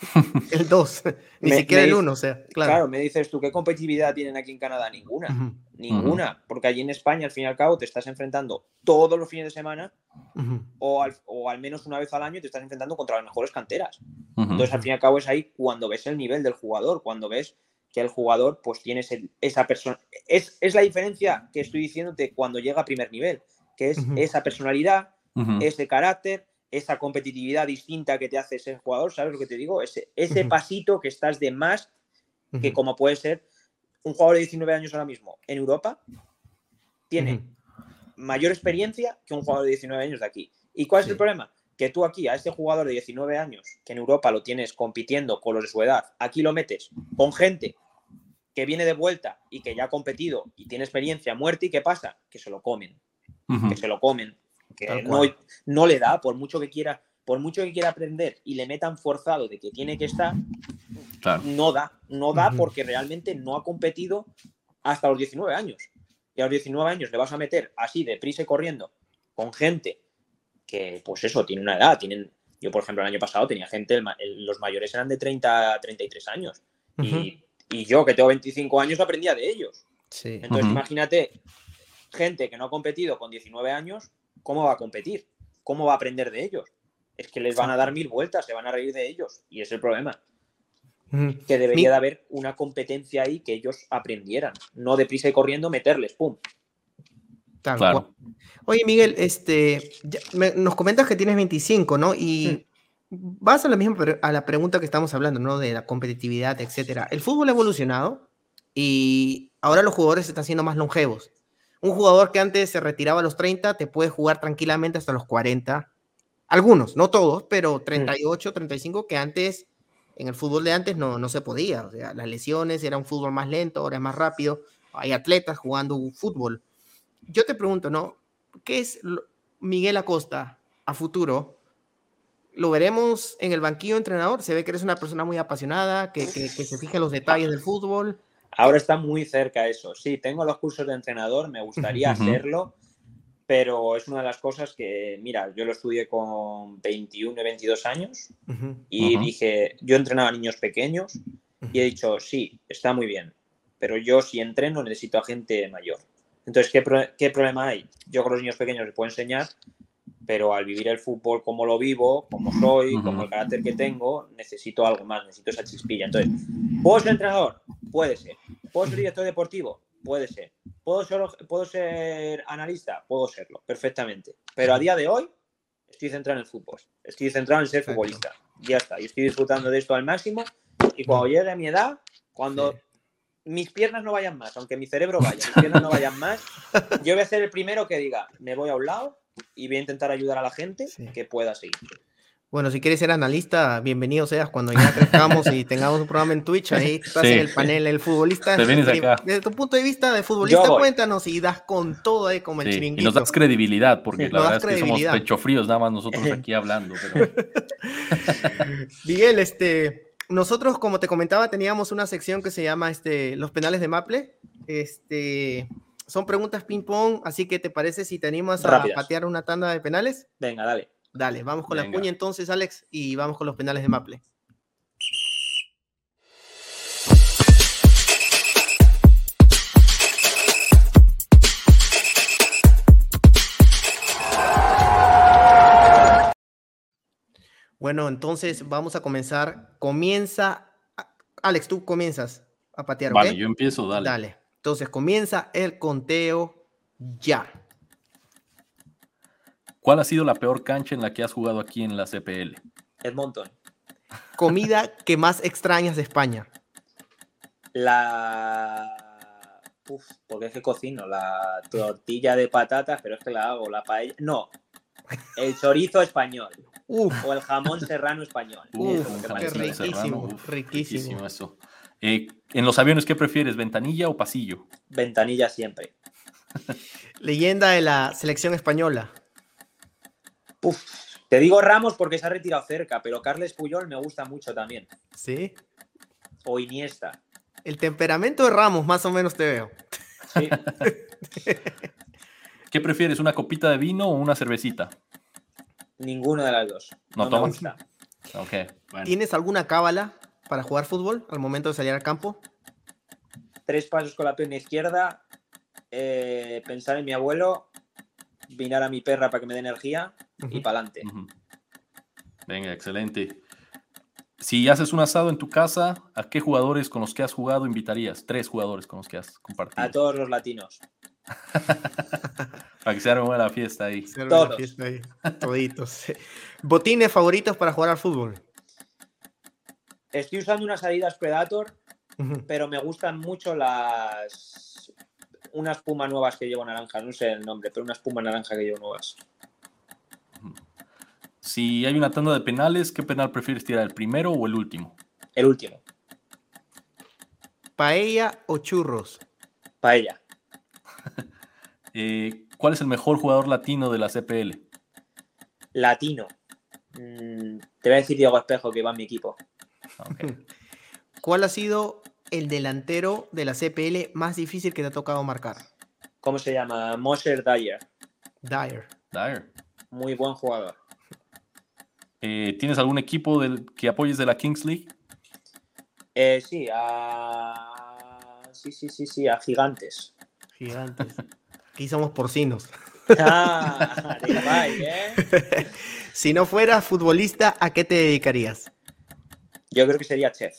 el 2, ni siquiera el 1, o sea, claro. Claro, me dices tú, ¿qué competitividad tienen aquí en Canadá? Ninguna, ninguna, porque allí en España, al fin y al cabo, te estás enfrentando todos los fines de semana o, al, o, al, menos una vez al año te estás enfrentando contra las mejores canteras. Entonces, al fin y al cabo, es ahí cuando ves el nivel del jugador, cuando ves que el jugador, pues tienes esa persona. Es, es la diferencia que estoy diciéndote cuando llega a primer nivel que es esa personalidad, ese carácter, esa competitividad distinta que te hace ser jugador, ¿sabes lo que te digo? Ese, ese pasito que estás de más que como puede ser un jugador de 19 años ahora mismo en Europa, tiene mayor experiencia que un jugador de 19 años de aquí. ¿Y cuál es el problema? Que tú aquí a este jugador de 19 años, que en Europa lo tienes compitiendo con los de su edad, aquí lo metes con gente que viene de vuelta y que ya ha competido y tiene experiencia muerte y ¿qué pasa? Que se lo comen que se lo comen, que no, no, le da, por mucho que quiera, por mucho que quiera aprender y le metan forzado de que tiene que estar, no da, no da porque realmente no ha competido hasta los 19 años. Y a los 19 años le vas a meter así deprisa y corriendo con gente que, pues eso, tiene una edad, tienen, yo por ejemplo el año pasado tenía gente, los mayores eran de 30 a 33 años. y, y, yo que tengo 25 años aprendía de ellos. Entonces imagínate gente que no ha competido con 19 años, ¿cómo va a competir? ¿Cómo va a aprender de ellos? Es que les van a dar mil vueltas, se van a reír de ellos. Y es el problema. Que debería de haber una competencia ahí que ellos aprendieran. No deprisa y corriendo meterles, ¡pum! claro. Oye, Miguel, este, nos comentas que tienes 25, ¿no? Y vas a la misma a la pregunta que estamos hablando, ¿no? De la competitividad, etcétera. El fútbol ha evolucionado y ahora los jugadores están siendo más longevos. Un jugador que antes se retiraba a los 30 te puede jugar tranquilamente hasta los 40. Algunos, no todos, pero 38, 35 que antes, en el fútbol de antes no, no se podía. O sea, las lesiones, era un fútbol más lento, ahora es más rápido. Hay atletas jugando fútbol. Yo te pregunto, ¿no? ¿qué es Miguel Acosta a futuro? ¿Lo veremos en el banquillo entrenador? Se ve que eres una persona muy apasionada, que, que, se fija en los detalles del fútbol. Ahora está muy cerca eso. Sí, tengo los cursos de entrenador, me gustaría hacerlo, pero es una de las cosas que, mira, yo lo estudié con 21 y 22 años y dije, yo entrenaba a niños pequeños y he dicho, sí, está muy bien, pero yo si entreno necesito a gente mayor. Entonces, ¿qué, ¿qué, problema hay? Yo con los niños pequeños les puedo enseñar, pero al vivir el fútbol como lo vivo, como soy, como el carácter que tengo, necesito algo más, necesito esa chispilla. Entonces, ¿puedo ser entrenador? Puede ser. ¿Puedo ser director deportivo? Puede ser. ¿Puedo ser, ¿Puedo ser analista? Puedo serlo, perfectamente. Pero a día de hoy estoy centrado en el fútbol. Estoy centrado en ser futbolista. Ya está. Y estoy disfrutando de esto al máximo. Y cuando llegue a mi edad, cuando mis piernas no vayan más, aunque mi cerebro vaya, mis piernas no vayan más, yo voy a ser el primero que diga, me voy a un lado y voy a intentar ayudar a la gente que pueda seguir. Bueno, si quieres ser analista, bienvenido seas cuando ya crezcamos y tengamos un programa en Twitch, ahí estás en el panel, el futbolista. Desde tu punto de vista de futbolista, cuéntanos y das con todo ahí como el chiringuito. Y nos das credibilidad, porque la verdad es que somos pecho fríos nada más nosotros aquí hablando. Miguel, este, nosotros, como te comentaba, teníamos una sección que se llama este, Los penales de Maple. Este, son preguntas ping-pong, así que ¿te parece si te animas a patear una tanda de penales? Venga, dale. Dale, vamos con la puña entonces, Alex, y vamos con los penales de Maple. Bueno, entonces vamos a comenzar. Comienza. Alex, tú comienzas a patear. Vale, yo empiezo, dale. Dale. Entonces comienza el conteo ya. ¿Cuál ha sido la peor cancha en la que has jugado aquí en la CPL? Edmonton. Comida que más extrañas de España. La. Uf, porque es que cocino la tortilla de patatas, pero es que la hago, la paella. No, el chorizo español. O el jamón serrano español. riquísimo, riquísimo. eso. Eh, en los aviones, ¿qué prefieres, ventanilla o pasillo? Ventanilla siempre. Leyenda de la selección española. te digo Ramos porque se ha retirado cerca, pero Carles Puyol me gusta mucho también. ¿Sí? O Iniesta. El temperamento de Ramos, más o menos te veo. Sí. ¿Qué prefieres, una copita de vino o una cervecita? Ninguna de las dos. No, tomas. ¿Tienes alguna cábala para jugar fútbol al momento de salir al campo? Tres pasos con la pierna izquierda, eh, pensar en mi abuelo, vinar a mi perra para que me dé energía y para adelante. Venga, excelente. Si haces un asado en tu casa, ¿a qué jugadores con los que has jugado invitarías? Tres jugadores con los que has compartido. A todos los latinos. para que se arme la fiesta ahí. Todos. Fiesta ahí. Toditos. ¿Botines favoritos para jugar al fútbol? Estoy usando unas Adidas Predator, pero me gustan mucho las. Unas pumas nuevas que llevo naranja, no sé el nombre, pero unas pumas naranja que llevo nuevas. Si hay una tanda de penales, ¿qué penal prefieres tirar, el primero o el último? El último. ¿Paella o churros? Paella. Eh, ¿Cuál es el mejor jugador latino de la CPL? Latino. Mm, te voy a decir Diego Espejo, que va en mi equipo. ¿Cuál ha sido el delantero de la CPL más difícil que te ha tocado marcar? ¿Cómo se llama? Moser Dyer. Dyer. Dyer. Muy buen jugador. Eh, ¿Tienes algún equipo del, que apoyes de la Kings League? Eh, sí, a... sí, sí, sí, sí, a Gigantes. Gigantes. Aquí somos porcinos. Ah, ¿eh? si no fueras futbolista, ¿a qué te dedicarías? Yo creo que sería chef.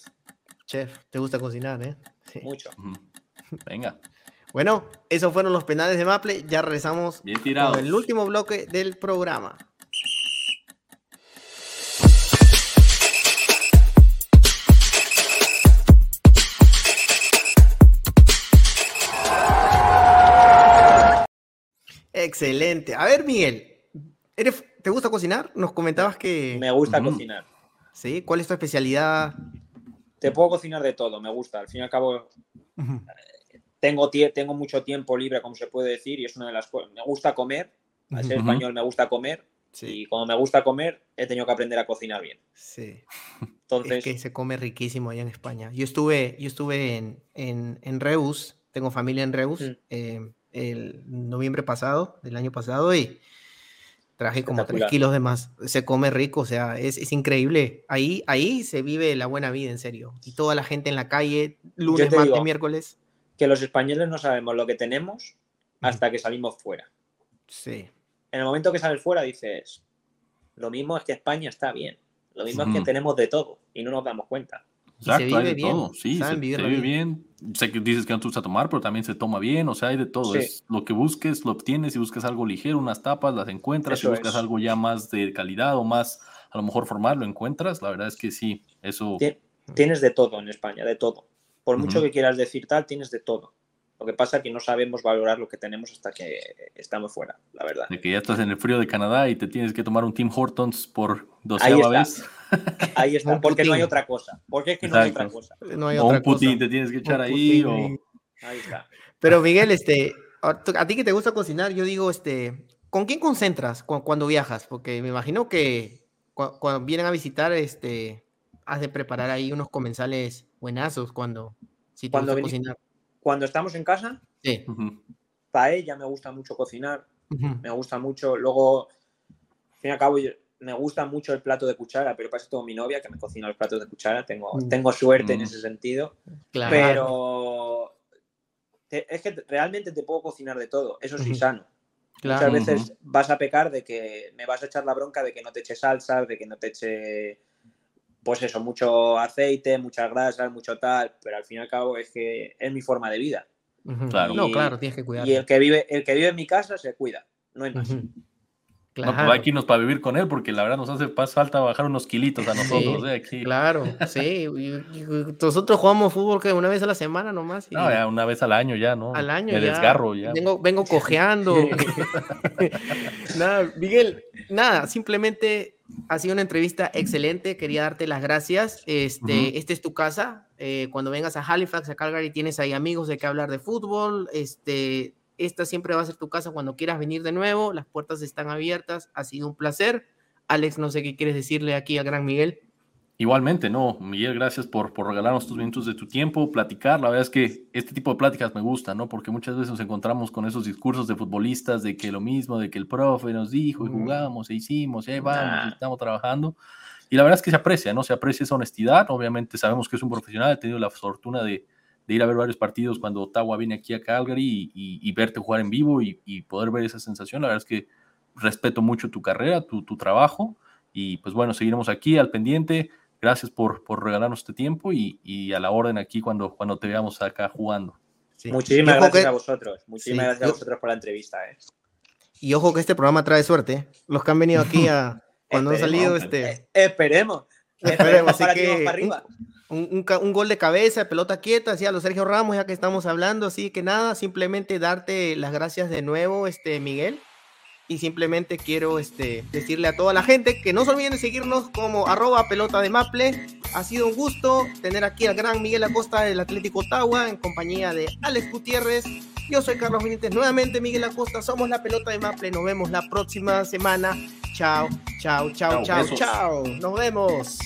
Chef, te gusta cocinar, ¿eh? Mucho. Venga. Bueno, esos fueron los penales de Maple. Ya regresamos Bien tirado. con el último bloque del programa. Excelente. A ver, Miguel, ¿te gusta cocinar? Nos comentabas que... Me gusta cocinar. ¿Sí? ¿Cuál es tu especialidad? Te puedo cocinar de todo, me gusta. Al fin y al cabo, tengo, tengo mucho tiempo libre, como se puede decir, y es una de las cosas. Me gusta comer, Al ser español me gusta comer y como me gusta comer, he tenido que aprender a cocinar bien. Sí. Entonces... Es que se come riquísimo allá en España. Yo estuve, yo estuve en, en, en Reus, tengo familia en Reus, mm. eh, el noviembre pasado, del año pasado, y traje como 3 kilos de más. Se come rico, o sea, es, es, increíble. Ahí, ahí se vive la buena vida, en serio. Y toda la gente en la calle, lunes, martes, miércoles. Que los españoles no sabemos lo que tenemos hasta que salimos fuera. Sí en el momento que sales fuera dices, lo mismo es que España está bien, lo mismo es que tenemos de todo y no nos damos cuenta. Exacto, hay de bien, todo, sí, se, vive bien. Sé que dices que no te gusta tomar, pero también se toma bien, o sea, hay de todo. Es lo que busques, lo obtienes, si buscas algo ligero, unas tapas, las encuentras, si buscas algo ya más de calidad o más, a lo mejor formal, lo encuentras, la verdad es que sí, eso... Tienes de todo en España, de todo. Por mucho que quieras decir tal, tienes de todo. Lo que pasa es que no sabemos valorar lo que tenemos hasta que estamos fuera, la verdad. De que ya estás en el frío de Canadá y te tienes que tomar un Tim Hortons por doceava vez. Ahí está, porque no hay otra cosa. Porque es que no hay otra cosa. o un putín te tienes que echar ahí. Ahí está. Pero Miguel, este, a ti que te gusta cocinar, yo digo, este, ¿con quién concentras cuando viajas? Porque me imagino que cuando vienen a visitar, este, has de preparar ahí unos comensales buenazos cuando si te cuando gusta cocinar cuando estamos en casa, sí. paella me gusta mucho cocinar, me gusta mucho. Luego, al fin y al cabo, me gusta mucho el plato de cuchara, pero eso tengo mi novia que me cocina los platos de cuchara. Tengo, mm. tengo suerte en mm. ese sentido. Pero es que realmente te puedo cocinar de todo. Eso sí, sano. Muchas veces vas a pecar de que me vas a echar la bronca de que no te eche salsa, de que no te eche pues eso, mucho aceite, muchas grasas, mucho tal, pero al fin y al cabo es que es mi forma de vida. Claro. no, claro, tienes que cuidar. Y el que vive, el que vive en mi casa se cuida, no hay más. Claro. No, pues hay que irnos para vivir con él, porque la verdad nos hace falta bajar unos kilitos a nosotros. ¿eh? Aquí. Claro, sí. Nosotros jugamos fútbol que una vez a la semana nomás. No, ya una vez al año ya, ¿no? Al año. Me desgarro ya. Vengo, vengo cojeando. nada, Miguel, nada, simplemente ha sido una entrevista excelente. Quería darte las gracias. Este, Esta es tu casa. Eh, cuando vengas a Halifax, a Calgary, tienes ahí amigos de que hablar de fútbol. Este, esta siempre va a ser tu casa cuando quieras venir de nuevo. Las puertas están abiertas. Ha sido un placer. Alex, no sé qué quieres decirle aquí al gran Miguel. Igualmente, no, Miguel, gracias por, por regalarnos tus minutos de tu tiempo, platicar. La verdad es que este tipo de pláticas me gusta, ¿no? Porque muchas veces nos encontramos con esos discursos de futbolistas de que lo mismo, de que el profe nos dijo y jugamos e hicimos, y ahí vamos, estamos trabajando. Y la verdad es que se aprecia, ¿no? Se aprecia esa honestidad. Obviamente sabemos que es un profesional, he tenido la fortuna de, de ir a ver varios partidos cuando Ottawa viene aquí a Calgary y, verte jugar en vivo y, y, poder ver esa sensación. La verdad es que respeto mucho tu carrera, tu, tu trabajo. Y pues bueno, seguiremos aquí al pendiente Gracias por, por regalarnos este tiempo y, a la orden aquí cuando, cuando te veamos acá jugando. Muchísimas gracias a vosotros. Muchísimas gracias a vosotros por la entrevista. Eh. Y ojo que este programa trae suerte. Los que han venido aquí a, cuando han salido este. Eh, esperemos. Esperemos, así que un, un, gol de cabeza, pelota quieta, así a los Sergio Ramos, ya que estamos hablando, así que nada, simplemente darte las gracias de nuevo, este Miguel, y simplemente quiero este, decirle a toda la gente que no se olviden de seguirnos como arroba pelota de Maple. Ha sido un gusto tener aquí al gran Miguel Acosta del Atlético Ottawa en compañía de Alex Gutiérrez. Yo soy Carlos Benítez, nuevamente Miguel Acosta, somos la pelota de Maple. Nos vemos la próxima semana. Chao, chao, chao, chao, chao. Nos vemos.